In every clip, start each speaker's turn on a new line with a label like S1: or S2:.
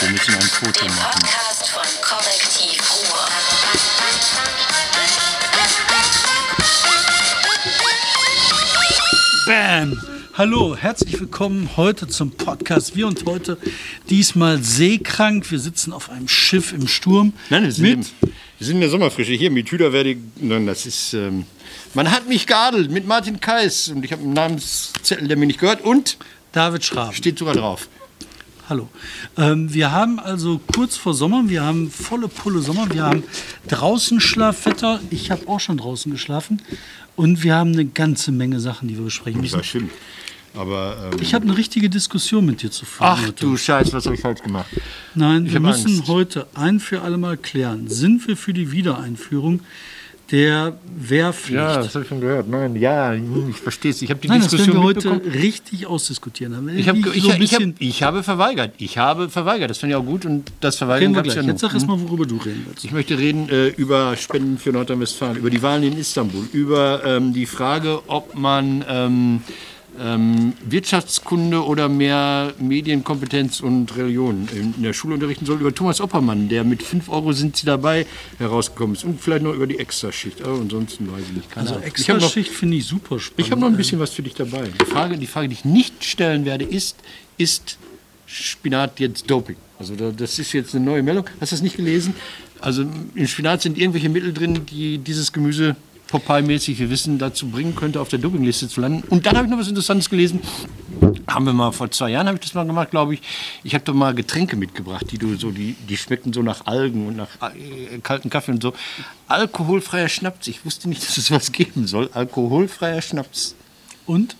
S1: Wir müssen ein Foto
S2: Der
S1: machen.
S2: Podcast von Korrektiv Ruhr.
S3: Bam! Hallo, herzlich willkommen heute zum Podcast. Wir und heute diesmal seekrank. Wir sitzen auf einem Schiff im Sturm.
S1: Nein, wir sind,
S3: mit
S1: im, wir sind in der Sommerfrische. Hier mit Hüderwerde. Nein, das ist. Ähm, man hat mich geadelt mit Martin Kais. Und ich habe einen Namenszettel, der mir nicht gehört. Und
S3: David Schraben.
S1: steht sogar drauf.
S3: Hallo. Ähm, wir haben also kurz vor Sommer, wir haben volle Pulle Sommer, wir haben draußen Schlafwetter. Ich habe auch schon draußen geschlafen. Und wir haben eine ganze Menge Sachen, die wir besprechen
S1: Das
S3: müssen.
S1: war schön. Aber. Ähm,
S3: Ich habe eine richtige Diskussion mit dir zu führen.
S1: ach
S3: heute.
S1: du Scheiß, was habe ich falsch gemacht?
S3: Nein,
S1: Ich
S3: wir müssen
S1: Angst.
S3: heute ein für alle Mal klären. Sind wir für die Wiedereinführung der Wehrpflicht?
S1: habe ich schon gehört. Nein, ja, ich verstehe es. Ich habe die
S3: Nein, das werden
S1: Diskussion
S3: wir heute richtig ausdiskutieren.
S1: Ich, hab, ich,
S3: so
S1: ich, hab, ich habe verweigert. Ich habe verweigert. Das fand ich auch gut. Und das Verweigern gab es
S3: gleich.
S1: ja
S3: Jetzt
S1: noch.
S3: sag erst mal, worüber du reden willst.
S1: Ich möchte reden äh, über Spenden für Nordrhein-Westfalen, über die Wahlen in Istanbul, über ähm, die Frage, ob man ähm, ähm, Wirtschaftskunde oder mehr Medienkompetenz und Religion in, in der Schule unterrichten soll, über Thomas Oppermann, der mit 5 Euro sind sie dabei herausgekommen ist und vielleicht noch über die Extraschicht. Oh, ansonsten weiß ich nicht. Keine
S3: Also
S1: Ahnung. ich habe noch,
S3: Extraschicht finde ich super spannend.
S1: ich hab noch ein bisschen was für dich dabei. Die Frage, die Frage, die ich nicht stellen werde, ist, ist Spinat jetzt Doping? Also da- das ist jetzt eine neue Meldung. Hast du das nicht gelesen? Also im Spinat sind irgendwelche Mittel drin, die dieses Gemüse Popeye-mäßig, wir wissen, dazu bringen könnte, auf der Dopingliste zu landen. Und dann habe ich noch was Interessantes gelesen. Haben wir mal vor zwei Jahren habe ich das mal gemacht, glaube ich. Ich habe doch mal Getränke mitgebracht, die du so, die, die schmecken so nach Algen und nach äh, kalten Kaffee und so. Alkoholfreier Schnaps. Ich wusste nicht, dass es was geben soll. Alkoholfreier Schnaps.
S3: Und?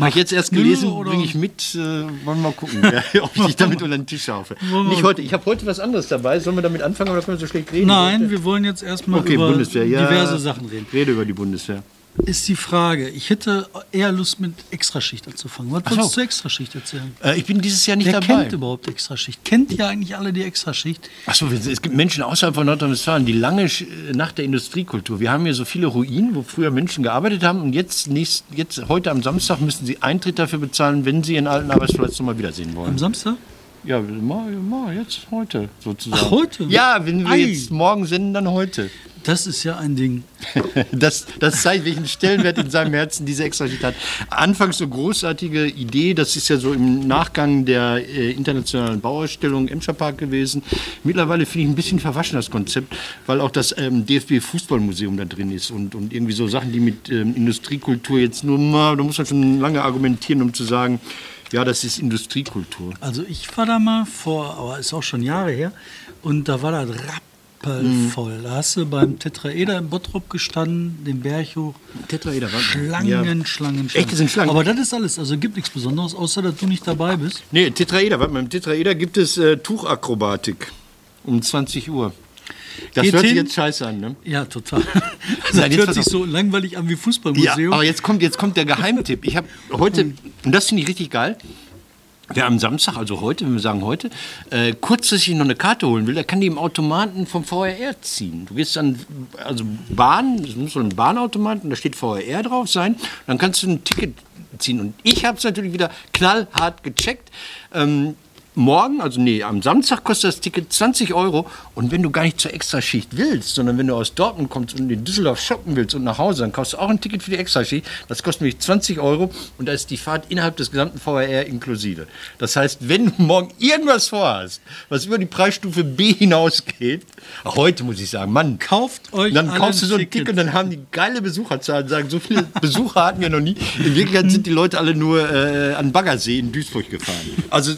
S1: Habe ich jetzt erst gelesen, bringe ich mit. Äh, wollen wir mal gucken, ja, ob ich dich damit unter den Tisch schaufe. Nicht heute. Ich habe heute was anderes dabei. Sollen wir damit anfangen oder können wir so schlecht reden?
S3: Nein, wir wollen jetzt erstmal
S1: Okay,
S3: über
S1: Bundeswehr, ja.
S3: diverse Sachen reden.
S1: Rede über die Bundeswehr.
S3: Ist die Frage, ich hätte eher Lust mit Extraschicht anzufangen. Was
S1: so.
S3: wolltest du Extraschicht erzählen?
S1: Äh, ich bin dieses Jahr nicht
S3: Wer
S1: dabei.
S3: kennt überhaupt Extraschicht? Kennt ihr eigentlich alle die Extraschicht?
S1: Achso, es gibt Menschen außerhalb von Nordrhein-Westfalen, die lange Sch- nach der Industriekultur. Wir haben hier so viele Ruinen, wo früher Menschen gearbeitet haben und jetzt, nächst, jetzt heute am Samstag müssen sie Eintritt dafür bezahlen, wenn sie ihren alten Arbeitsplatz nochmal wiedersehen wollen.
S3: Am Samstag?
S1: Ja, mal, mal jetzt heute sozusagen.
S3: Ach, heute?
S1: Ja, wenn wir
S3: Ei.
S1: jetzt morgen senden, dann heute.
S3: Das ist ja ein Ding.
S1: Das, das zeigt, welchen Stellenwert in seinem Herzen diese Extraschicht hat. Anfangs so großartige Idee, das ist ja so im Nachgang der äh, internationalen Bauausstellung Emscher Park gewesen. Mittlerweile finde ich ein bisschen verwaschen das Konzept, weil auch das ähm, DFB-Fußballmuseum da drin ist und, und irgendwie so Sachen, die mit ähm, Industriekultur jetzt nur mal, da muss man schon lange argumentieren, um zu sagen, ja, das ist Industriekultur.
S3: Also ich war da mal vor, aber ist auch schon Jahre her, und da war das rappelvoll. Da hast du beim Tetraeder im Bottrop gestanden, den Berg hoch.
S1: Tetraeder, warte.
S3: Schlangen,
S1: Ja.
S3: Schlangen, Schlangen.
S1: Echt, das sind Schlangen?
S3: Aber das ist alles. Also gibt nichts Besonderes, außer dass du nicht dabei bist.
S1: Nee, Tetraeder, warte mal, im Tetraeder gibt es äh, Tuchakrobatik um 20 Uhr. Das
S3: Geht
S1: hört sich
S3: hin.
S1: jetzt scheiße an, ne?
S3: Ja, total.
S1: Nein,
S3: das
S1: jetzt
S3: hört sich so langweilig an wie
S1: Ja,
S3: Fußballmuseum.
S1: aber jetzt kommt, jetzt kommt der Geheimtipp. Ich habe heute, und das finde ich richtig geil, wer am Samstag, also heute, wenn wir sagen heute, äh, kurzfristig noch eine Karte holen will, der kann die im Automaten vom VRR ziehen. Du gehst dann, also Bahn, es muss so ein Bahnautomat und da steht VRR drauf sein, dann kannst du ein Ticket ziehen. Und ich habe es natürlich wieder knallhart gecheckt. Ähm, Morgen, also nee, am Samstag kostet das Ticket 20 Euro. Und wenn du gar nicht zur Extraschicht willst, sondern wenn du aus Dortmund kommst und in Düsseldorf shoppen willst und nach Hause, dann kaufst du auch ein Ticket für die Extraschicht. Das kostet nämlich 20 Euro und da ist die Fahrt innerhalb des gesamten VRR inklusive. Das heißt, wenn du morgen irgendwas vorhast, was über die Preisstufe B hinausgeht, auch heute muss ich sagen, Mann,
S3: Kauft euch
S1: dann kaufst du so ein Ticket
S3: Ticket.
S1: und dann haben die geile Besucherzahlen, sagen, so viele Besucher hatten wir noch nie. In Wirklichkeit sind die Leute alle nur äh, an Baggersee in Duisburg gefahren. Also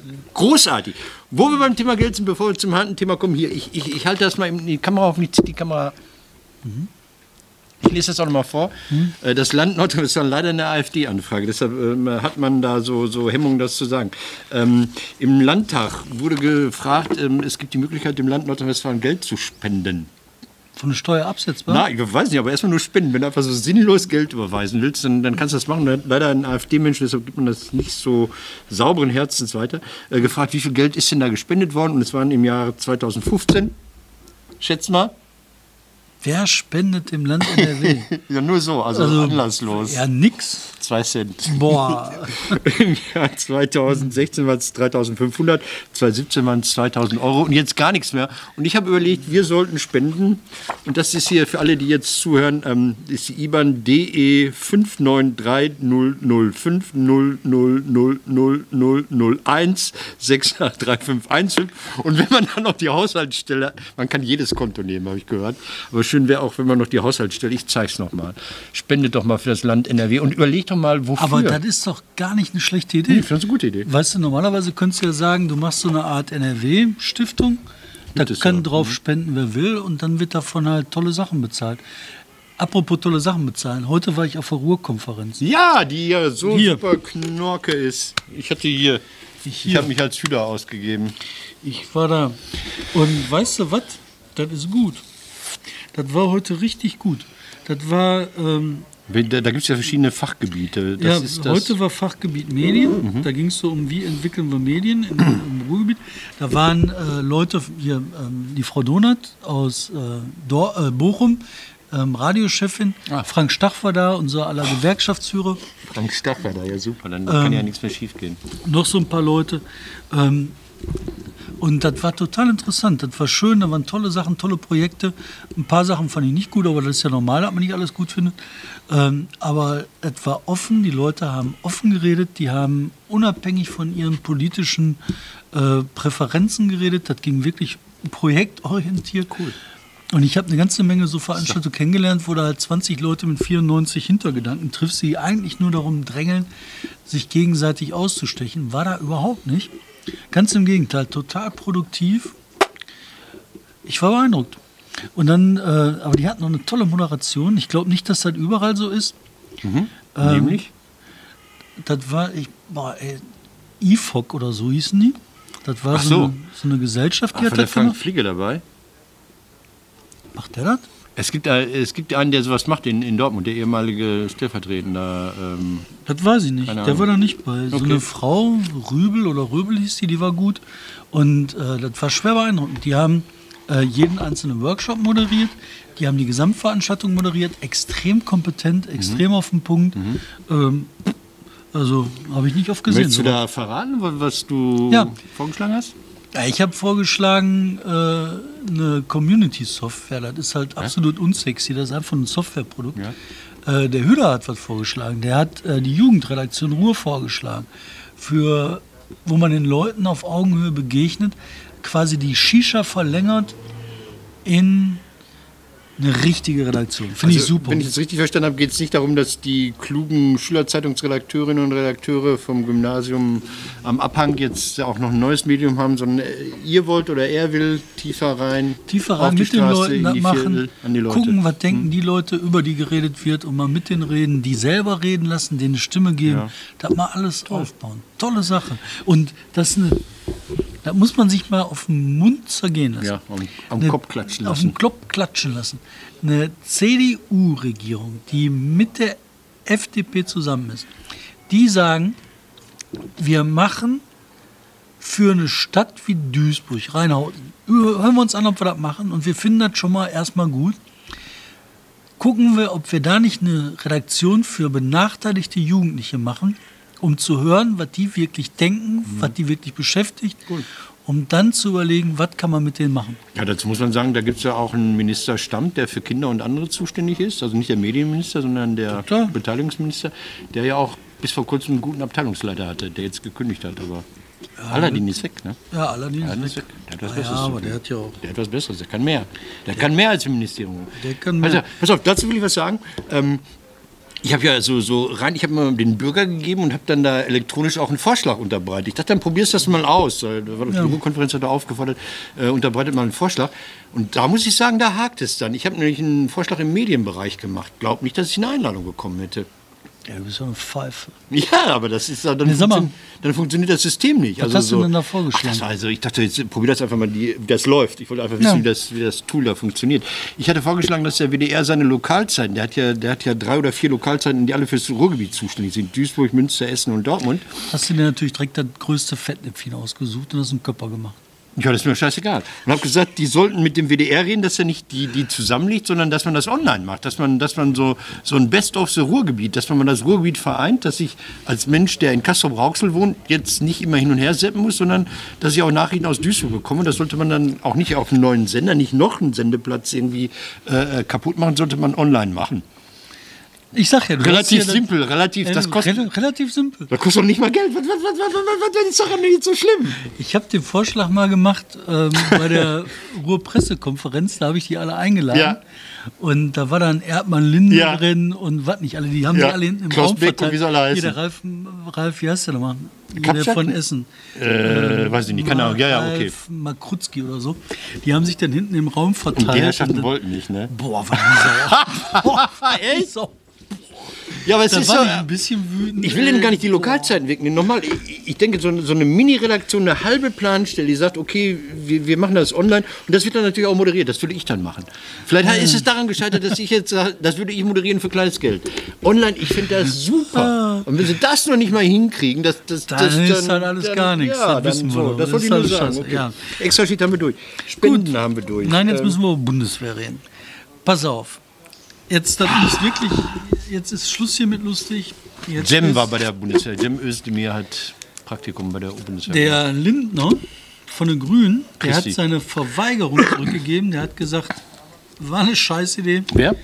S1: großartig. Wo wir beim Thema Geld sind, bevor wir zum harten Thema kommen, hier, ich, ich, ich halte das mal in die Kamera auf, nicht die Kamera. Ich lese das auch noch mal vor. Äh, Das Land Nordrhein-Westfalen leider eine AfD-Anfrage, deshalb ähm, hat man da so, so Hemmungen, das zu sagen. Ähm, Im Landtag wurde gefragt, ähm, es gibt die Möglichkeit, dem Land Nordrhein-Westfalen Geld zu spenden.
S3: Von der Steuer absetzbar?
S1: Na, ich weiß nicht, aber erstmal nur spenden. Wenn du einfach so sinnlos Geld überweisen willst, dann, dann kannst du das machen. Leider ein AfD-Mensch, deshalb gibt man das nicht so sauberen Herzens weiter, äh, gefragt, wie viel Geld ist denn da gespendet worden? Und es waren im Jahr 2015, schätz mal,
S3: Wer spendet dem Land NRW?
S1: ja nur so, also,
S3: Also,
S1: anlasslos.
S3: Ja, nix.
S1: 2 Cent.
S3: Boah.
S1: Im Jahr 2016 waren es 3500, 2017 waren es 2000 Euro und jetzt gar nichts mehr. Und ich habe überlegt, wir sollten spenden. Und das ist hier für alle, die jetzt zuhören, ähm, ist die IBAN DE 59300000001 Und wenn man dann noch die Haushaltsstelle, man kann jedes Konto nehmen, habe ich gehört. Aber schön wäre auch, wenn man noch die Haushaltsstelle, ich zeige es nochmal, spendet doch mal für das Land NRW und überlegt doch mal, wofür.
S3: Aber das ist doch gar nicht eine schlechte Idee.
S1: Nee, ich finde das eine gute Idee.
S3: Weißt du, normalerweise könntest du ja sagen, du machst so eine Art NRW-Stiftung. Da kann
S1: so.
S3: drauf spenden, wer will, und dann wird davon halt tolle Sachen bezahlt. Apropos tolle Sachen bezahlen. Heute war ich auf der Ruhrkonferenz.
S1: Ja, die ja so
S3: Hier.
S1: super Knorke ist. Ich hatte hier, ich,
S3: Hier.
S1: habe mich als Schüler ausgegeben.
S3: Ich war da. Und weißt du was? Das ist gut. Das war heute richtig gut. Das war, ähm,
S1: Da, da gibt es ja verschiedene Fachgebiete. Das
S3: ja,
S1: ist das, Mhm.
S3: heute war Fachgebiet Medien. Da ging es so um, wie entwickeln wir Medien in, im Ruhrgebiet. Da waren äh, Leute, hier, ähm, die Frau Donat aus äh, Dor äh, Bochum, ähm, Radiochefin,
S1: Ah.
S3: Frank Stach war da, unser aller Gewerkschaftsführer.
S1: Frank Stach war da, ja super. Dann kann ja nichts mehr schief gehen.
S3: noch so ein paar Leute. Ähm, und das war total interessant. Das war schön, da waren tolle Sachen, tolle Projekte. Ein paar Sachen fand ich nicht gut, aber das ist ja normal, dass man nicht alles gut findet. Ähm, aber es war offen, die Leute haben offen geredet, die haben unabhängig von ihren politischen äh, Präferenzen geredet. Das ging wirklich projektorientiert. Cool. Und ich habe eine ganze Menge so Veranstaltungen kennengelernt, wo du halt 20 Leute mit 94 Hintergedanken triffst, die eigentlich nur darum drängeln, sich gegenseitig auszustechen. War da überhaupt nicht. Ganz im Gegenteil, total produktiv. Ich war beeindruckt. Und dann, äh, aber die hatten noch eine tolle Moderation. Ich glaube nicht, dass das überall so ist. Ähm,
S1: Nämlich?
S3: Das war, ich, boah, ey, IFOC oder so hießen die. Das war
S1: Ach
S3: so,
S1: so.
S3: Eine, so eine Gesellschaft,
S1: Ach,
S3: die
S1: war
S3: hat
S1: der
S3: das
S1: Frank
S3: gemacht.
S1: Fliege dabei?
S3: Macht der das?
S1: Es gibt, äh, es gibt einen, der sowas macht in, in Dortmund, der ehemalige Stellvertretender. Ähm,
S3: Das weiß ich nicht. Der war da nicht bei. So
S1: Okay.
S3: eine Frau, Rübel oder Röbel hieß die, die war gut. Und äh, das war schwer beeindruckend. Die haben äh, jeden einzelnen Workshop moderiert. Die haben die Gesamtveranstaltung moderiert. Extrem kompetent,
S1: Mhm.
S3: extrem auf den Punkt. Ähm, also habe ich nicht oft gesehen.
S1: willst du da verraten, wa- was du
S3: Ja.
S1: vorgeschlagen hast?
S3: Ja, ich habe vorgeschlagen, äh, eine Community-Software. Das ist halt absolut unsexy. Das ist einfach ein Softwareprodukt. Äh, der Hüder hat was vorgeschlagen. Der hat äh, die Jugendredaktion Ruhr vorgeschlagen. Für, wo man den Leuten auf Augenhöhe begegnet, quasi die Shisha verlängert in eine richtige Redaktion. Finde ich
S1: Also,
S3: super.
S1: Wenn ich es richtig verstanden habe, geht es nicht darum, dass die klugen Schülerzeitungsredakteurinnen und Redakteure vom Gymnasium am Abhang jetzt auch noch ein neues Medium haben, sondern äh, ihr wollt oder er will tiefer rein,
S3: tiefer rein mit den
S1: Straße,
S3: Leuten das
S1: die
S3: machen,
S1: Viertel. Hm.
S3: gucken, was denken die Leute, über die geredet wird und mal mit denen reden, die selber reden lassen, denen eine Stimme geben,
S1: Ja.
S3: das mal alles aufbauen. Tolle Sache. Und das, ist eine, das muss man sich mal auf den Mund zergehen lassen.
S1: Ja, am- am
S3: Eine-
S1: Kopf klatschen
S3: Auf
S1: lassen.
S3: den Kopf klatschen lassen. Eine CDU-Regierung, die mit der FDP zusammen ist, die sagen, wir machen für eine Stadt wie Duisburg, Rheinhausen, hören wir uns an, ob wir das machen und wir finden das schon mal erstmal gut. Gucken wir, ob wir da nicht eine Redaktion für benachteiligte Jugendliche machen, um zu hören, was die wirklich denken, was die wirklich beschäftigt, um dann zu überlegen, was kann man mit denen machen.
S1: Ja, dazu muss man sagen, da gibt es ja auch einen Ministerstamm, der für Kinder und andere zuständig ist. Also nicht der Medienminister, sondern der
S3: Klar.
S1: Beteiligungsminister, der ja auch bis vor kurzem einen guten Abteilungsleiter hatte, der jetzt gekündigt hat. Aber Aladdin ist weg, ne?
S3: Ja.
S1: Aladdin ist weg. Der hat was
S3: Ah,
S1: Besseres
S3: ja, aber der hat ja auch.
S1: Der hat was Besseres, der kann mehr. Der kann mehr als im Ministerium.
S3: Der kann mehr.
S1: Also, pass auf, dazu will ich was sagen. Ähm, ich habe ja so, so rein, ich habe mal den Bürger gegeben und habe dann da elektronisch auch einen Vorschlag unterbreitet. Ich dachte, dann probierst du das mal aus. Da war die Jugendkonferenz hat da aufgefordert, äh, unterbreitet mal einen Vorschlag. Und da muss ich sagen, da hakt es dann. Ich habe nämlich einen Vorschlag im Medienbereich gemacht. Glaub nicht, dass ich eine Einladung bekommen hätte.
S3: Ja, du bist ja eine Pfeife.
S1: Ja, aber das ist dann,
S3: Nee,
S1: funktio- dann funktioniert das System nicht.
S3: Was hast du denn da vorgeschlagen?
S1: Ach, also ich dachte, jetzt probier das einfach mal, die, wie das läuft. Ich wollte einfach wissen,
S3: Ja.
S1: wie, das, wie das Tool da funktioniert. Ich hatte vorgeschlagen, dass der WDR seine Lokalzeiten, der hat ja, der hat ja drei oder vier Lokalzeiten, die alle fürs Ruhrgebiet zuständig sind. Duisburg, Münster, Essen und Dortmund.
S3: Hast du dir natürlich direkt das größte Fettnäpfchen ausgesucht und hast einen Körper gemacht.
S1: Ja, das ist mir scheißegal. Und habe gesagt, die sollten mit dem WDR reden, dass er nicht die, die zusammenliegt, sondern dass man das online macht. Dass man, dass man so, so ein Best of the Ruhrgebiet, dass man das Ruhrgebiet vereint, dass ich als Mensch, der in Kassel-Rauxel wohnt, jetzt nicht immer hin und her seppen muss, sondern dass ich auch Nachrichten aus Duisburg bekomme. Das sollte man dann auch nicht auf einem neuen Sender, nicht noch einen Sendeplatz irgendwie äh, kaputt machen, sollte man online machen.
S3: Ich sag ja, du
S1: Relativ
S3: hier das-
S1: simpel, relativ, das
S3: Äh,
S1: kostet,
S3: rel- relativ simpel.
S1: das kostet doch nicht mal Geld. Was, was, was, was, was, was ist doch nicht so schlimm.
S3: Ich habe den Vorschlag mal gemacht ähm, bei der Ruhr-Pressekonferenz, da habe ich die alle eingeladen.
S1: Ja.
S3: Und da war dann Erdmann Linde
S1: Ja.
S3: drin und was nicht alle, die haben
S1: Ja.
S3: sich alle hinten im
S1: Klaus
S3: Raum
S1: Beck und
S3: verteilt.
S1: wie soll er heißen?
S3: Hier, der Ralf, Ralf, wie heißt der nochmal? Der von Essen.
S1: Äh, weiß ich nicht, keine Ahnung. Ja, ja, okay.
S3: Ralf Makruzki oder so. Die haben sich dann hinten im Raum verteilt.
S1: Die Herrschaften
S3: und
S1: wollten nicht, ne?
S3: Boah, war die sauer. Boah, war die sauer.
S1: Ja, aber es
S3: Da
S1: ist
S3: war
S1: so,
S3: ich ein bisschen wütend.
S1: Ich will Ihnen gar nicht die Lokalzeiten wegnehmen. Nochmal, ich, ich denke, so, eine- so eine Mini-Redaktion, eine halbe Planstelle, die sagt, okay, wir, wir machen das online und das wird dann natürlich auch moderiert. Das würde ich dann machen. Vielleicht ist es daran gescheitert, dass ich jetzt sage, das würde ich moderieren für kleines Geld. Online, ich finde das super. Und wenn Sie das noch nicht mal hinkriegen, das, das,
S3: Dann
S1: das
S3: ist halt alles gar nichts.
S1: Ja,
S3: Das
S1: dann
S3: wissen wir
S1: so, das wollte ich nur
S3: alles
S1: sagen. Okay.
S3: ja.
S1: Extra Sheet haben wir durch. Spenden haben wir durch.
S3: Nein, jetzt
S1: Ähm,
S3: müssen wir über Bundeswehr reden. Pass auf. Jetzt das ist wirklich, jetzt ist Schluss hier mit lustig. Jetzt
S1: Jem war bei der Bundeswehr. Jem Özdemir hat Praktikum bei der Bundeswehr.
S3: der Lindner von den Grünen, der
S1: Christi.
S3: hat seine Verweigerung zurückgegeben. Der hat gesagt, war eine Scheißidee.
S1: Wer?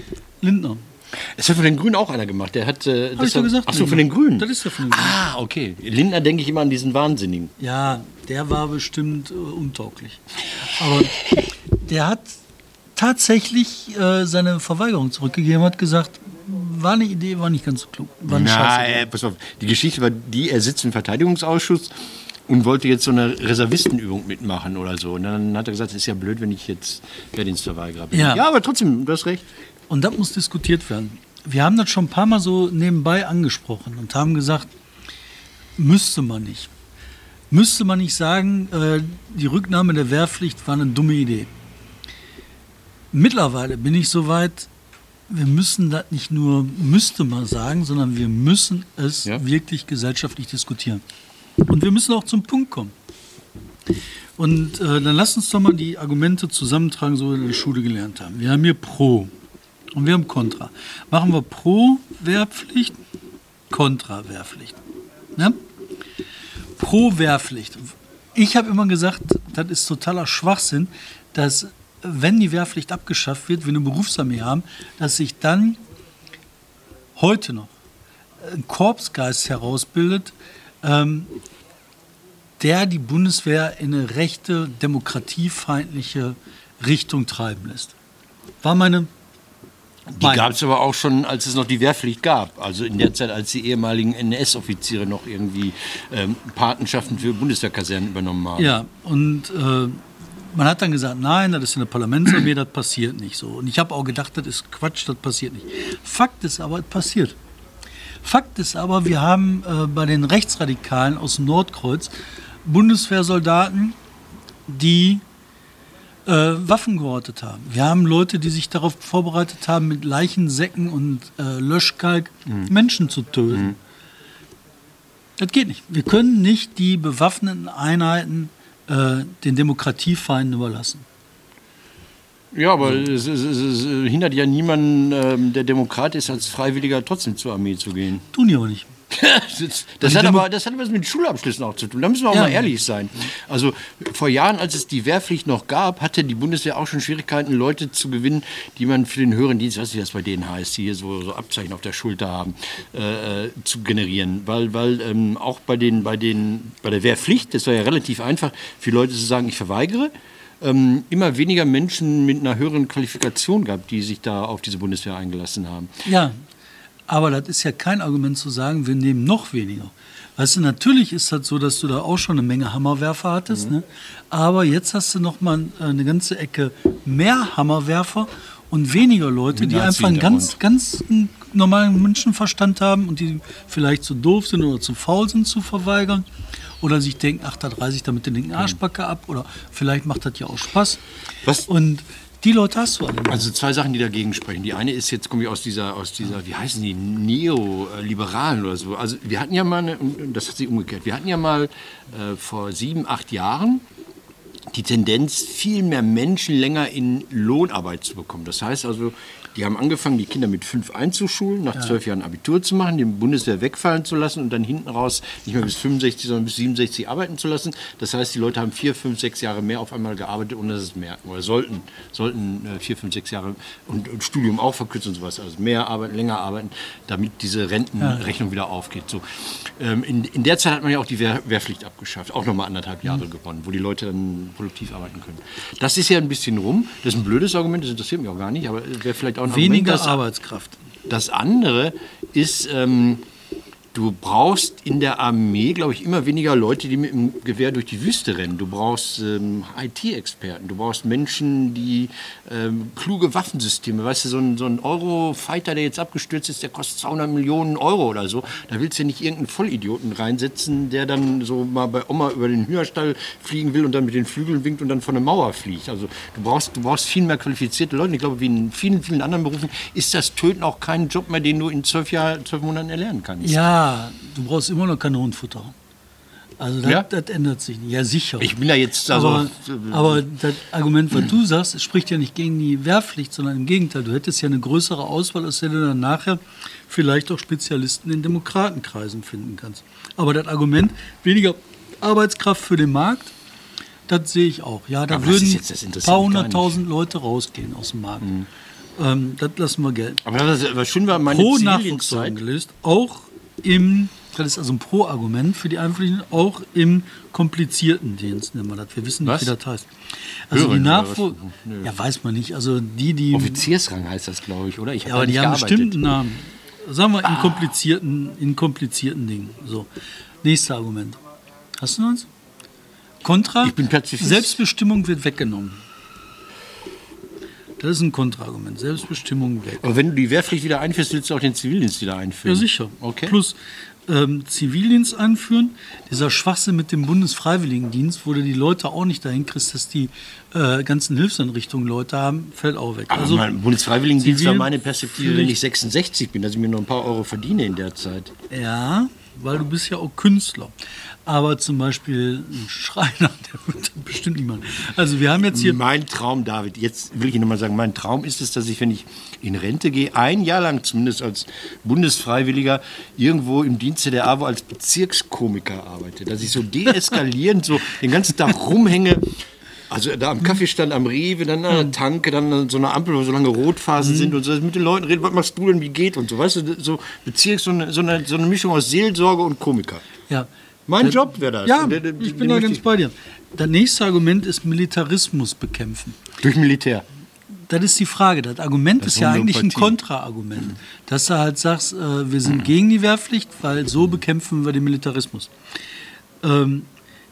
S3: Lindner.
S1: Es hat von den Grünen auch einer gemacht. Der hat. Äh,
S3: Hab ich doch gesagt.
S1: Ach so, von den Grünen.
S3: Das ist ja von den Grünen.
S1: Ah, okay. Lindner denke ich immer an diesen Wahnsinnigen.
S3: Ja, der war bestimmt äh, untauglich. Aber der hat tatsächlich äh, seine Verweigerung zurückgegeben, hat gesagt, war eine Idee, war nicht ganz so klug. War eine
S1: Na,
S3: Scheiße.
S1: äh, pass auf. Die Geschichte war die, er sitzt im Verteidigungsausschuss und wollte jetzt so eine Reservistenübung mitmachen oder so. Und dann hat er gesagt, es ist ja blöd, wenn ich jetzt Wehrdienstverweigerer bin.
S3: Ja.
S1: ja, aber trotzdem, du hast recht.
S3: Und das muss diskutiert werden. Wir haben das schon ein paar Mal so nebenbei angesprochen und haben gesagt, müsste man nicht. Müsste man nicht sagen, äh, die Rücknahme der Wehrpflicht war eine dumme Idee. Mittlerweile bin ich so weit, wir müssen das nicht nur müsste man sagen, sondern wir müssen es
S1: Ja.
S3: wirklich gesellschaftlich diskutieren. Und wir müssen auch zum Punkt kommen. Und äh, dann lass uns doch mal die Argumente zusammentragen, so wie wir in der Schule gelernt haben. Wir haben hier Pro und wir haben Contra. Machen wir Pro Wehrpflicht, Contra Wehrpflicht. Ne? Pro Wehrpflicht. Ich habe immer gesagt, das ist totaler Schwachsinn, dass wenn die Wehrpflicht abgeschafft wird, wir eine Berufsarmee haben, dass sich dann heute noch ein Korpsgeist herausbildet, ähm, der die Bundeswehr in eine rechte, demokratiefeindliche Richtung treiben lässt. War meine
S1: Die gab es aber auch schon, als es noch die Wehrpflicht gab. Also in der Zeit, als die ehemaligen NS-Offiziere noch irgendwie ähm, Patenschaften für Bundeswehrkasernen übernommen haben.
S3: Ja, und äh, man hat dann gesagt, nein, das ist eine Parlamentsarmee, das passiert nicht so. Und ich habe auch gedacht, das ist Quatsch, das passiert nicht. Fakt ist aber, es passiert. Fakt ist aber, wir haben äh, bei den Rechtsradikalen aus dem Nordkreuz Bundeswehrsoldaten, die äh, Waffen gehortet haben. Wir haben Leute, die sich darauf vorbereitet haben, mit Leichensäcken und äh, Löschkalk Menschen zu töten. Das geht nicht. Wir können nicht die bewaffneten Einheiten äh, den Demokratiefeinden überlassen.
S1: Ja, aber es, es, es, hindert ja niemanden, ähm, der Demokrat ist, als Freiwilliger trotzdem zur Armee zu gehen.
S3: Tun die aber nicht.
S1: das, das, hat aber, das hat was mit Schulabschlüssen auch zu tun. Da müssen wir auch
S3: Ja.
S1: mal ehrlich sein. Also vor Jahren, als es die Wehrpflicht noch gab, hatte die Bundeswehr auch schon Schwierigkeiten, Leute zu gewinnen, die man für den höheren Dienst, wie das bei denen heißt, die hier so, so Abzeichen auf der Schulter haben, äh, äh, zu generieren. Weil, weil ähm, auch bei, den, bei, den, bei der Wehrpflicht, das war ja relativ einfach, für Leute zu sagen, ich verweigere, ähm, immer weniger Menschen mit einer höheren Qualifikation gab, die sich da auf diese Bundeswehr eingelassen haben.
S3: Ja, aber das ist ja kein Argument zu sagen, wir nehmen noch weniger. Weißt du, natürlich ist das so, dass du da auch schon eine Menge Hammerwerfer hattest, ne? aber jetzt hast du noch mal eine ganze Ecke mehr Hammerwerfer und weniger Leute, die einfach einen ganz, ganz normalen Menschenverstand haben und die vielleicht zu doof sind oder zu faul sind zu verweigern oder sich denken, ach, da reiße ich damit den linken Arschbacke ab oder vielleicht macht das ja auch Spaß.
S1: Was-
S3: Und die Leute hast du alle.
S1: Also zwei Sachen, die dagegen sprechen. Die eine ist, jetzt komme ich aus dieser, aus dieser, wie heißen die, Neoliberalen oder so. Also wir hatten ja mal, das hat sich umgekehrt, wir hatten ja mal äh, vor sieben, acht Jahren die Tendenz, viel mehr Menschen länger in Lohnarbeit zu bekommen. Das heißt also, die haben angefangen, die Kinder mit fünf einzuschulen, nach zwölf Jahren Abitur zu machen, die Bundeswehr wegfallen zu lassen und dann hinten raus nicht mehr bis 65, sondern bis 67 arbeiten zu lassen. Das heißt, die Leute haben vier, fünf, sechs Jahre mehr auf einmal gearbeitet, ohne dass sie es merken. Oder sollten, sollten äh, vier, fünf, sechs Jahre und, und Studium auch verkürzen und sowas. Also mehr arbeiten, länger arbeiten, damit diese Rentenrechnung wieder aufgeht. So. Ähm, in, in der Zeit hat man ja auch die Wehr, Wehrpflicht abgeschafft, auch nochmal anderthalb Jahre gewonnen, wo die Leute dann produktiv arbeiten können. Das ist ja ein bisschen rum. Das ist ein blödes Argument, das interessiert mich auch gar nicht, aber wäre vielleicht Argument,
S3: Weniger
S1: das-
S3: Arbeitskraft.
S1: das andere ist, ähm, du brauchst in der Armee, glaube ich, immer weniger Leute, die mit dem Gewehr durch die Wüste rennen. Du brauchst ähm, IT-Experten, du brauchst Menschen, die ähm, kluge Waffensysteme, weißt du, so ein, so ein Eurofighter, der jetzt abgestürzt ist, der kostet 200 Millionen Euro oder so. Da willst du nicht irgendeinen Vollidioten reinsetzen, der dann so mal bei Oma über den Hühnerstall fliegen will und dann mit den Flügeln winkt und dann von der Mauer fliegt. Also du brauchst, du brauchst viel mehr qualifizierte Leute. Ich glaube, wie in vielen, vielen anderen Berufen ist das Töten auch kein Job mehr, den du in zwölf, Jahr, zwölf Monaten erlernen kannst.
S3: Ja, du brauchst immer noch Kanonenfutter. Also das,
S1: Ja?
S3: das ändert sich nicht. Ja, sicher.
S1: Ich bin da jetzt also,
S3: aber, aber das Argument, was du sagst, spricht ja nicht gegen die Wehrpflicht, sondern im Gegenteil. Du hättest ja eine größere Auswahl, als du dann nachher vielleicht auch Spezialisten in Demokratenkreisen finden kannst. Aber das Argument, weniger Arbeitskraft für den Markt, das sehe ich auch. Ja, da
S1: Aber
S3: würden ein paar hunderttausend Leute rausgehen aus dem Markt. Ähm, das lassen wir gelten.
S1: aber das, was schön war, meine
S3: Pro gelöst, auch im, das ist also ein Pro-Argument für die Einpflichten, auch im komplizierten Dienst nennen wir das. Wir wissen nicht,
S1: Was?
S3: wie das heißt. Also die
S1: oder was?
S3: Nachwuchs, ja weiß man nicht, also die, die,
S1: Offiziersrang heißt das, glaube ich, oder? Ich
S3: ja, aber die haben
S1: gearbeitet.
S3: bestimmten Namen. Sagen wir in komplizierten, in komplizierten Dingen. So. Nächstes Argument. Hast du noch eins? Kontra.
S1: Ich bin Pazifist.
S3: Selbstbestimmung wird weggenommen. Das ist ein Kontraargument. Selbstbestimmung weg.
S1: Aber wenn du die Wehrpflicht wieder einführst, willst du auch den Zivildienst wieder einführen?
S3: Ja, sicher.
S1: Okay.
S3: Plus ähm, Zivildienst einführen, dieser Schwachsinn mit dem Bundesfreiwilligendienst, wo du die Leute auch nicht dahin kriegst, dass die äh, ganzen Hilfseinrichtungen Leute haben, fällt auch weg.
S1: Aber mein Bundesfreiwilligendienst war meine Perspektive, wenn ich 66 bin, dass ich mir noch ein paar Euro verdiene in der Zeit.
S3: Ja, weil du bist ja auch Künstler. Aber zum Beispiel ein Schreiner, der wird bestimmt nicht machen. Also wir haben jetzt hier...
S1: Mein Traum, David, jetzt will ich Ihnen nochmal sagen, mein Traum ist es, dass ich, wenn ich in Rente gehe, ein Jahr lang zumindest als Bundesfreiwilliger irgendwo im Dienste der AWO als Bezirkskomiker arbeite. Dass ich so deeskalierend so den ganzen Tag rumhänge. Also da am Kaffeestand am Rewe, dann an der Tanke, dann an so einer Ampel, wo so lange Rotphasen sind und so, mit den Leuten reden, was machst du denn, wie geht und so, weißt du, so Bezirks, so eine, so eine, so eine Mischung aus Seelsorge und Komiker.
S3: Ja,
S1: Mein
S3: Das-
S1: Job wäre das.
S3: Ja,
S1: der- der-
S3: ich bin da ganz
S1: ich-
S3: bei dir. Das nächste Argument ist Militarismus bekämpfen.
S1: Durch Militär.
S3: Das ist die Frage. Das Argument
S1: Das
S3: ist ja eigentlich ein. Kontraargument. Dass du halt sagst, äh, wir sind gegen die Wehrpflicht, weil so bekämpfen wir den Militarismus. Ähm,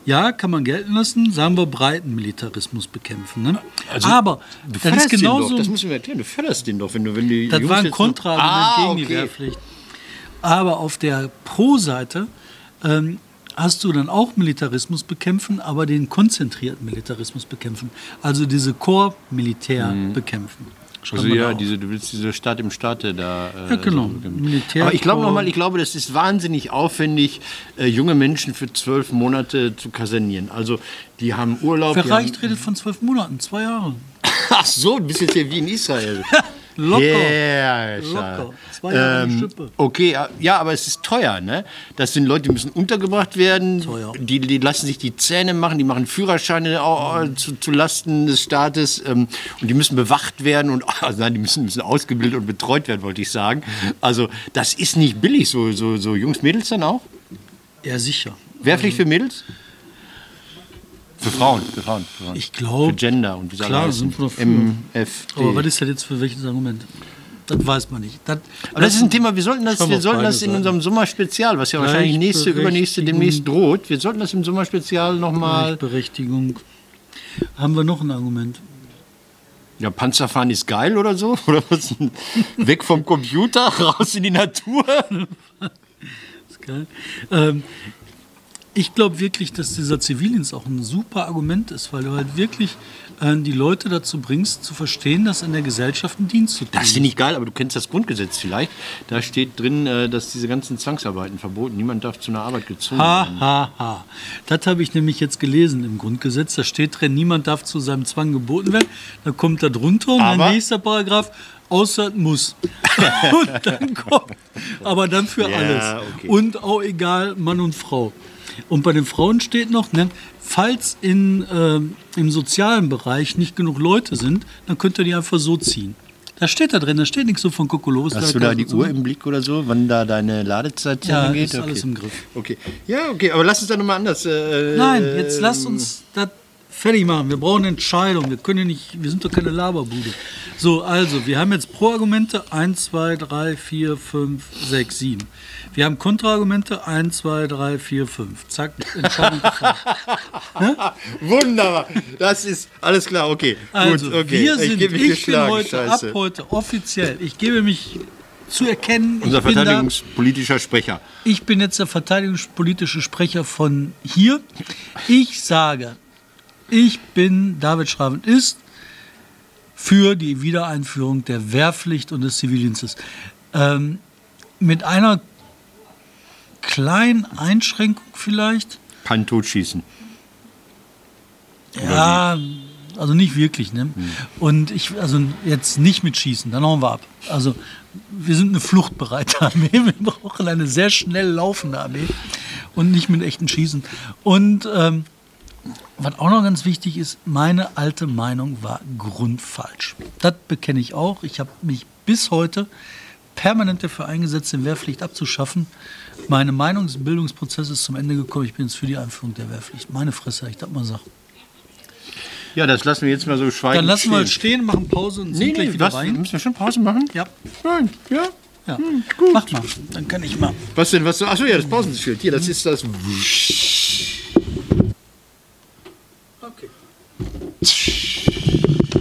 S3: ja, kann man gelten lassen, sagen wir breiten Militarismus bekämpfen. Ne?
S1: Also,
S3: Aber
S1: Du
S3: das ist genauso.
S1: Doch, das müssen wir erklären. Du förderst den doch, wenn du, wenn die
S3: Das
S1: Jungs
S3: war ein Kontraargument
S1: Ah,
S3: gegen die
S1: okay.
S3: Wehrpflicht. Aber auf der Pro-Seite ähm, hast du dann auch Militarismus bekämpfen, aber den konzentrierten Militarismus bekämpfen. Also diese Core-Militär bekämpfen. Schreiben
S1: Also ja, diese, du willst diese Staat im Staate da. Äh,
S3: Ja, genau.
S1: so bekämpfen.
S3: Militär-
S1: Aber ich glaube nochmal, ich glaube, das ist wahnsinnig aufwendig, äh, junge Menschen für zwölf Monate zu kasernieren. Also die haben Urlaub.
S3: Wer
S1: die
S3: reicht,
S1: haben,
S3: redet von zwölf Monaten, zwei Jahre.
S1: Ach so, du bist jetzt hier wie in Israel.
S3: Locker.
S1: Yeah,
S3: Locker. Zwei Jahre
S1: ähm,
S3: Schippe.
S1: Okay, ja, aber es ist teuer, ne? Das sind Leute, die müssen untergebracht werden.
S3: Teuer.
S1: Die, die lassen sich die Zähne machen, die machen Führerscheine äh, zu, zu Lasten des Staates ähm, und die müssen bewacht werden und also nein, die müssen, müssen ausgebildet und betreut werden, wollte ich sagen. Also das ist nicht billig, so, so, so Jungs, Mädels dann auch.
S3: Ja, sicher.
S1: Wehrpflicht für Mädels? Für Frauen, für Frauen. Für, Frauen.
S3: Ich glaube.
S1: für Gender und wie soll
S3: Klar,
S1: das
S3: sind wir dafür.
S1: MFD.
S3: Aber was ist das jetzt für welches Argument? Das weiß man nicht. Das,
S1: Aber das ist ein Thema, wir sollten das,
S3: wir
S1: sollten das in unserem Sommerspezial, was ja wahrscheinlich nächste, übernächste demnächst droht, wir sollten das im Sommerspezial nochmal.
S3: Gleichberechtigung. Haben wir noch ein Argument?
S1: Ja, Panzerfahren ist geil oder so? Oder was? Weg vom Computer, raus in die Natur?
S3: ist geil. Ähm, ich glaube wirklich, dass dieser Zivildienst auch ein super Argument ist, weil du halt wirklich äh, die Leute dazu bringst, zu verstehen, dass in der Gesellschaft ein Dienst zu tun
S1: Das finde ich geil, aber du kennst das Grundgesetz vielleicht. Da steht drin, äh, dass diese ganzen Zwangsarbeiten verboten. Niemand darf zu einer Arbeit gezwungen
S3: Ha,
S1: werden.
S3: ha, ha. Das habe ich nämlich jetzt gelesen im Grundgesetz. Da steht drin, niemand darf zu seinem Zwang geboten werden. Da kommt da drunter und
S1: Aber-
S3: dann nächster Paragraph, außer muss. und dann kommt, aber dann für
S1: Ja,
S3: alles.
S1: okay.
S3: Und auch egal Mann und Frau. Und bei den Frauen steht noch, ne, falls in, ähm, im sozialen Bereich nicht genug Leute sind, dann könnt ihr die einfach so ziehen. Da steht da drin, da steht nichts so von Kokolores.
S1: Hast du da die Uhr im Blick oder so, wann da deine Ladezeit
S3: Ja,
S1: geht?
S3: ist alles im Griff.
S1: Okay. Ja, okay, aber lass uns da nochmal anders. Äh,
S3: Nein, jetzt lass
S1: ähm,
S3: uns das fertig machen. Wir brauchen Entscheidung. Wir können ja nicht, wir sind doch keine Laberbude. So, also, wir haben jetzt Pro-Argumente 1, 2, 3, 4, 5, 6, 7. Wir haben Kontraargumente 1, 2, 3, 4, 5. Zack, Entscheidung gefallen.
S1: Wunderbar. Das ist alles klar, okay.
S3: Also,
S1: Gut, okay.
S3: wir
S1: ich
S3: sind,
S1: gebe mich
S3: ich, bin heute,
S1: Scheiße.
S3: ab heute offiziell, ich gebe mich zu erkennen,
S1: Unser
S3: ich bin da,
S1: verteidigungspolitischer Sprecher.
S3: Ich bin jetzt der verteidigungspolitische Sprecher von hier. Ich sage, ich bin, David Schraven ist für die Wiedereinführung der Wehrpflicht und des Zivildienstes. Ähm, mit einer kleinen Einschränkung vielleicht.
S1: Kein Totschießen.
S3: Ja, also nicht wirklich. Ne? Und ich, also jetzt nicht mit Schießen, dann hauen wir ab. Also wir sind eine fluchtbereite Armee, wir brauchen eine sehr schnell laufende Armee und nicht mit echten Schießen. Und ähm, was auch noch ganz wichtig ist, meine alte Meinung war grundfalsch. Das bekenne ich auch. Ich habe mich bis heute permanent dafür eingesetzt, den Wehrpflicht abzuschaffen. Meine Meinungsbildungsprozess ist zum Ende gekommen. Ich bin jetzt für die Einführung der Wehrpflicht. Meine Fresse, ich das mal sagen.
S1: Ja, das lassen wir jetzt mal so schweigen.
S3: Dann lassen wir halt stehen, machen Pause und sind
S1: Nee,
S3: gleich
S1: nee,
S3: wieder
S1: was?
S3: rein.
S1: Müssen wir schon Pause machen?
S3: Ja,
S1: Nein, ja.
S3: ja.
S1: Hm, gut.
S3: Mach mal. Dann kann ich mal.
S1: Was denn? Was? Achso, ja, das Pausenschild. Hier, das ist das.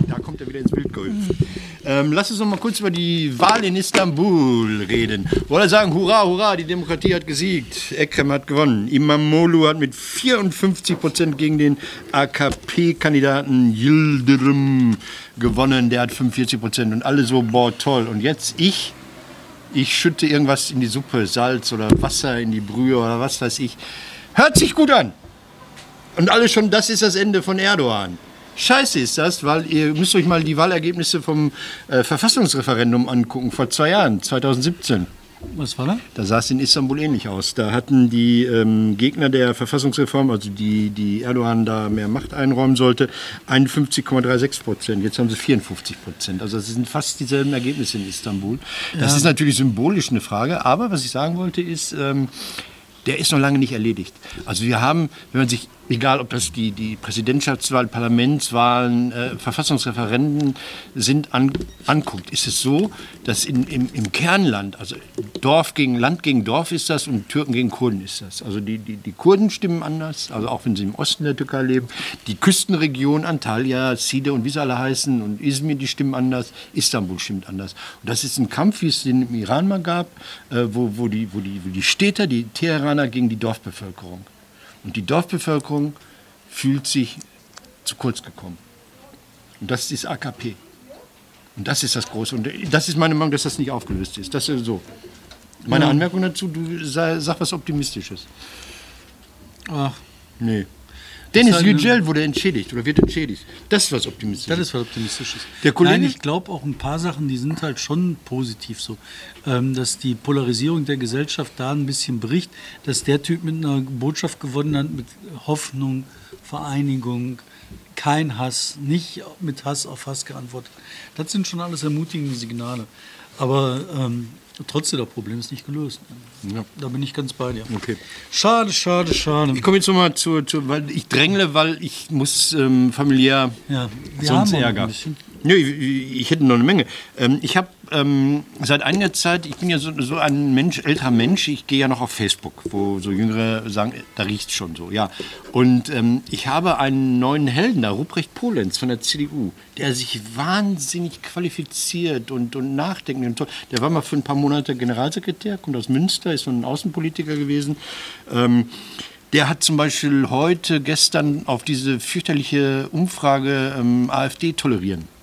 S1: Da kommt er wieder ins Bild gehüpft. Ähm, lass uns noch mal kurz über die Wahl in Istanbul reden. Wollen sagen, hurra, hurra, die Demokratie hat gesiegt. Ekrem hat gewonnen. Imamoglu hat mit 54 Prozent gegen den AKP-Kandidaten Yildirim gewonnen. Der hat 45 Prozent und alle so, boah, toll. Und jetzt ich, ich schütte irgendwas in die Suppe, Salz oder Wasser in die Brühe oder was weiß ich. Hört sich gut an. Und alle schon, das ist das Ende von Erdogan. Scheiße ist das, weil ihr müsst euch mal die Wahlergebnisse vom äh, Verfassungsreferendum angucken, vor zwei Jahren, 2017.
S3: Was war da?
S1: Da sah es in Istanbul ähnlich aus. Da hatten die ähm, Gegner der Verfassungsreform, also die, die Erdogan da mehr Macht einräumen sollte, 51,36 Prozent. Jetzt haben sie 54 Prozent. Also das sind fast dieselben Ergebnisse in Istanbul. Das ist natürlich symbolisch eine Frage. Aber was ich sagen wollte ist, ähm, der ist noch lange nicht erledigt. Also wir haben, wenn man sich, egal ob das die, die Präsidentschaftswahl, Parlamentswahlen, äh, Verfassungsreferenden sind, an, anguckt, ist es so, dass in, im, im Kernland, also Dorf gegen Land gegen Dorf ist das und Türken gegen Kurden ist das. Also die, die, die Kurden stimmen anders, also auch wenn sie im Osten der Türkei leben. Die Küstenregion, Antalya, Side und wie sie alle heißen und Izmir, die stimmen anders. Istanbul stimmt anders. Und das ist ein Kampf, wie es den im Iran mal gab, äh, wo, wo, die, wo, die, wo die Städter, die Teheraner gegen die Dorfbevölkerung. Und die Dorfbevölkerung fühlt sich zu kurz gekommen. Und das ist AKP. Und das ist das Große. Und das ist meine Meinung, dass das nicht aufgelöst ist. Das ist so. Meine Anmerkung dazu, du sag, sag was Optimistisches.
S3: Ach,
S1: Nee. Dennis
S3: halt
S1: Yücel wurde entschädigt oder wird entschädigt. Das ist was Optimistisches.
S3: das ist was Optimistisches.
S1: Der Kollege-
S3: Nein, ich glaube auch ein paar Sachen, die sind halt schon positiv so. Ähm, dass die Polarisierung der Gesellschaft da ein bisschen bricht, dass der Typ mit einer Botschaft gewonnen hat, mit Hoffnung, Vereinigung, kein Hass, nicht mit Hass auf Hass geantwortet. Das sind schon alles ermutigende Signale. Aber ähm, trotzdem, das Problem ist nicht gelöst.
S1: Ja.
S3: Da bin ich ganz bei dir.
S1: Okay.
S3: Schade, schade, schade.
S1: Ich komme jetzt nochmal zu, zu, weil ich drängle, weil ich muss ähm, familiär
S3: Ja, wir
S1: sonst
S3: haben
S1: Ärger.
S3: ein bisschen.
S1: Nö, ich, hätte noch eine Menge. Ähm, ich habe ähm, seit einiger Zeit, ich bin ja so, so ein Mensch, älterer Mensch, ich gehe ja noch auf Facebook, wo so Jüngere sagen, da riecht es schon so, ja. Und ähm, ich habe einen neuen Helden da, Ruprecht Polenz von der CDU, der sich wahnsinnig qualifiziert und, und nachdenkt. Und. Der war mal für ein paar Monate Generalsekretär, kommt aus Münster, ist so ein Außenpolitiker gewesen. Ähm, Der hat zum Beispiel heute, gestern auf diese fürchterliche Umfrage ähm, AfD tolerieren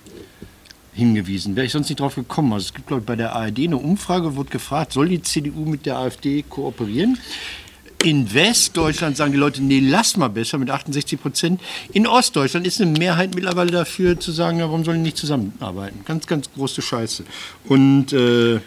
S1: hingewiesen. Wäre ich sonst nicht drauf gekommen. Also es gibt, glaube ich, bei der ARD eine Umfrage, wurde gefragt, soll die CDU mit der AfD kooperieren? In Westdeutschland sagen die Leute, nee, lass mal besser mit 68 Prozent. In Ostdeutschland ist eine Mehrheit mittlerweile dafür zu sagen, ja, warum sollen die nicht zusammenarbeiten? Ganz, ganz große Scheiße. Und äh,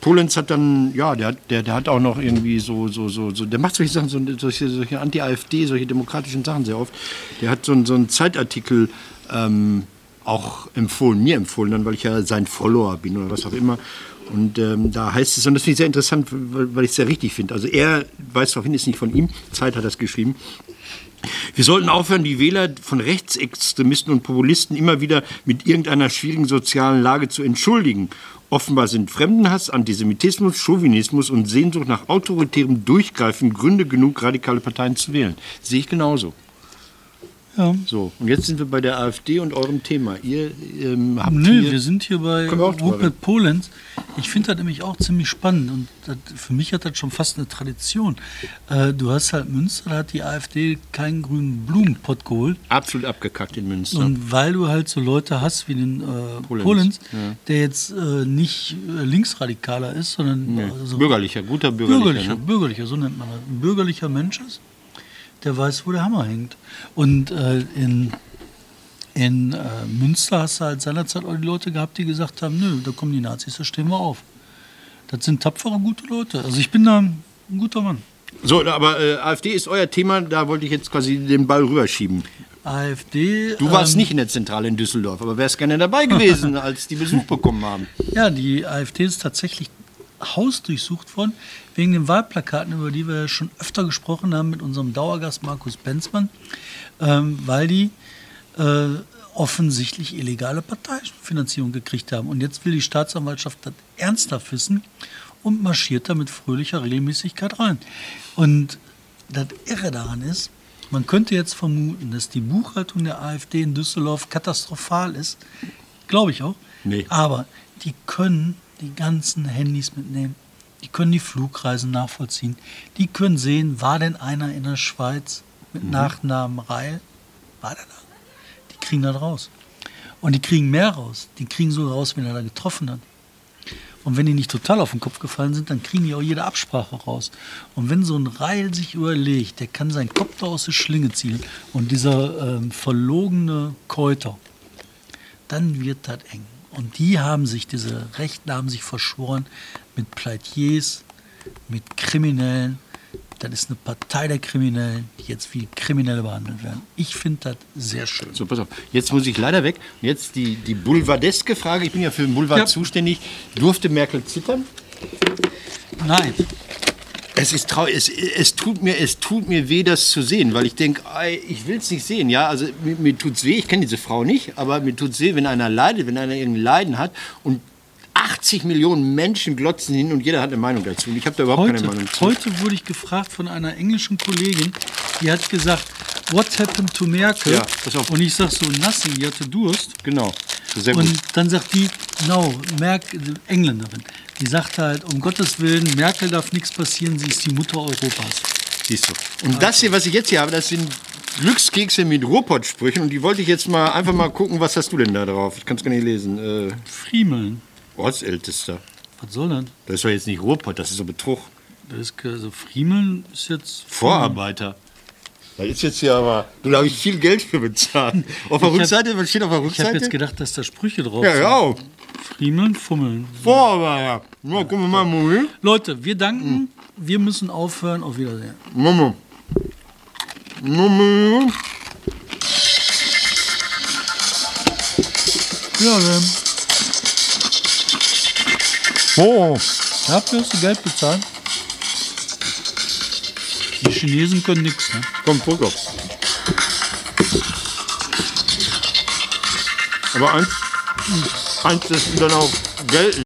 S1: Polenz hat dann, ja, der, hat- der, der hat auch noch irgendwie so, so, so, so der macht solche Sachen, so, solche, solche Anti-AfD, solche demokratischen Sachen sehr oft. Der hat so, so einen Zeitartikel ähm, auch empfohlen, mir empfohlen, dann, weil ich ja sein Follower bin oder was auch immer. Und ähm, da heißt es, und das finde ich sehr interessant, weil, weil ich es sehr richtig finde. Also er weist darauf hin, ist nicht von ihm, Zeit hat das geschrieben. Wir sollten aufhören, die Wähler von Rechtsextremisten und Populisten immer wieder mit irgendeiner schwierigen sozialen Lage zu entschuldigen. Offenbar sind Fremdenhass, Antisemitismus, Chauvinismus und Sehnsucht nach autoritärem Durchgreifen Gründe genug, radikale Parteien zu wählen. Sehe ich genauso.
S3: Ja.
S1: So, und jetzt sind wir bei der AfD und eurem Thema. Ihr ähm, habt
S3: Nö, wir sind hier bei. Rupert Polenz. Ich finde das nämlich auch ziemlich spannend und das, für mich hat das schon fast eine Tradition. Äh, du hast halt Münster, da hat die AfD keinen grünen Blumenpott geholt.
S1: absolut abgekackt in Münster.
S3: Und weil du halt so Leute hast wie den äh,
S1: Polenz,
S3: Polenz,
S1: ja.
S3: der jetzt äh, nicht äh, linksradikaler ist, sondern
S1: Nee,
S3: äh, so
S1: bürgerlicher, guter bürgerlicher.
S3: bürgerlicher,
S1: ne?
S3: bürgerlicher, so nennt man das. Ein bürgerlicher Mensch ist, der weiß, wo der Hammer hängt. Und äh, in, in äh, Münster hast du halt seinerzeit auch die Leute gehabt, die gesagt haben, nö, da kommen die Nazis, da stehen wir auf. Das sind tapfere, gute Leute. Also ich bin da ein guter Mann.
S1: So, aber äh, AfD ist euer Thema, da wollte ich jetzt quasi den Ball rüberschieben.
S3: AfD.
S1: Du warst
S3: ähm,
S1: nicht in der Zentrale in Düsseldorf, aber wärst gerne dabei gewesen, als die Besuch bekommen haben.
S3: Ja, die AfD ist tatsächlich hausdurchsucht worden, wegen den Wahlplakaten, über die wir schon öfter gesprochen haben mit unserem Dauergast Markus Benzmann, ähm, weil die äh, offensichtlich illegale Parteifinanzierung gekriegt haben. Und jetzt will die Staatsanwaltschaft das ernsthaft wissen und marschiert da mit fröhlicher Regelmäßigkeit rein. Und das Irre daran ist, man könnte jetzt vermuten, dass die Buchhaltung der AfD in Düsseldorf katastrophal ist. Glaube ich auch.
S1: Nee.
S3: Aber die können die ganzen Handys mitnehmen. Die können die Flugreisen nachvollziehen. Die können sehen, war denn einer in der Schweiz mit Nachnamen Reil? War der da? Die kriegen das raus. Und die kriegen mehr raus. Die kriegen so raus, wenn er da getroffen hat. Und wenn die nicht total auf den Kopf gefallen sind, dann kriegen die auch jede Absprache raus. Und wenn so ein Reil sich überlegt, der kann seinen Kopf da aus der Schlinge ziehen und dieser ähm, verlogene Käuter, dann wird das eng. Und die haben sich, diese Rechten haben sich verschworen mit Pleitiers, mit Kriminellen. Das ist eine Partei der Kriminellen, die jetzt wie Kriminelle behandelt werden. Ich finde das sehr schön.
S1: So, pass auf. Jetzt muss ich leider weg. Jetzt die, die boulevardeske Frage. Ich bin ja für den Boulevard
S3: Ja.
S1: zuständig. Durfte Merkel zittern?
S3: Nein,
S1: Es ist traurig. Es, es, tut mir, es tut mir weh, das zu sehen, weil ich denke, ich will es nicht sehen. Ja, also mir, mir tut es weh. Ich kenne diese Frau nicht, aber mir tut es weh, wenn einer leidet, wenn einer irgendein Leiden hat und 80 Millionen Menschen glotzen hin und jeder hat eine Meinung dazu. Und ich habe da überhaupt keine
S3: heute,
S1: Meinung zu.
S3: heute wurde ich gefragt von einer englischen Kollegin, die hat gesagt, what happened to Merkel?
S1: Ja, pass auf.
S3: Und ich sag so, nothing, die hatte Durst.
S1: Genau. Sehr gut.
S3: Und dann sagt die, no, Merkel, Engländerin, die sagt halt, um Gottes Willen, Merkel darf nichts passieren, sie ist die Mutter Europas.
S1: Siehst du. Und das hier, was ich jetzt hier habe, das sind Glückskekse mit Ruhrpott-Sprüchen. Und die wollte ich jetzt mal einfach mal gucken, was hast du denn da drauf? Ich kann es gar nicht lesen. Äh,
S3: Friemeln,
S1: Ortsältester.
S3: was soll das?
S1: Das ist doch jetzt nicht Ruhrpott, das ist so Betrug.
S3: das ist, also Friemeln ist jetzt...
S1: Vorarbeiter. Da ist jetzt hier aber, da habe ich viel Geld für bezahlt. Auf der
S3: Ich
S1: Rückseite, was steht auf der
S3: Ich habe
S1: Rückseite?
S3: jetzt gedacht, dass da Sprüche drauf
S1: ja,
S3: sind.
S1: ja.
S3: Friemeln, Fummeln.
S1: Vorarbeiter. Ja, gucken wir mal, Moment.
S3: Leute, wir danken, wir müssen aufhören. Auf Wiedersehen.
S1: Mama. Mama.
S3: Ja, dann.
S1: Oh.
S3: Dafür hast du Geld bezahlt. Chinesen können nichts, ne?
S1: Komm, Foto. Aber eins, eins, ist dann auch Geld,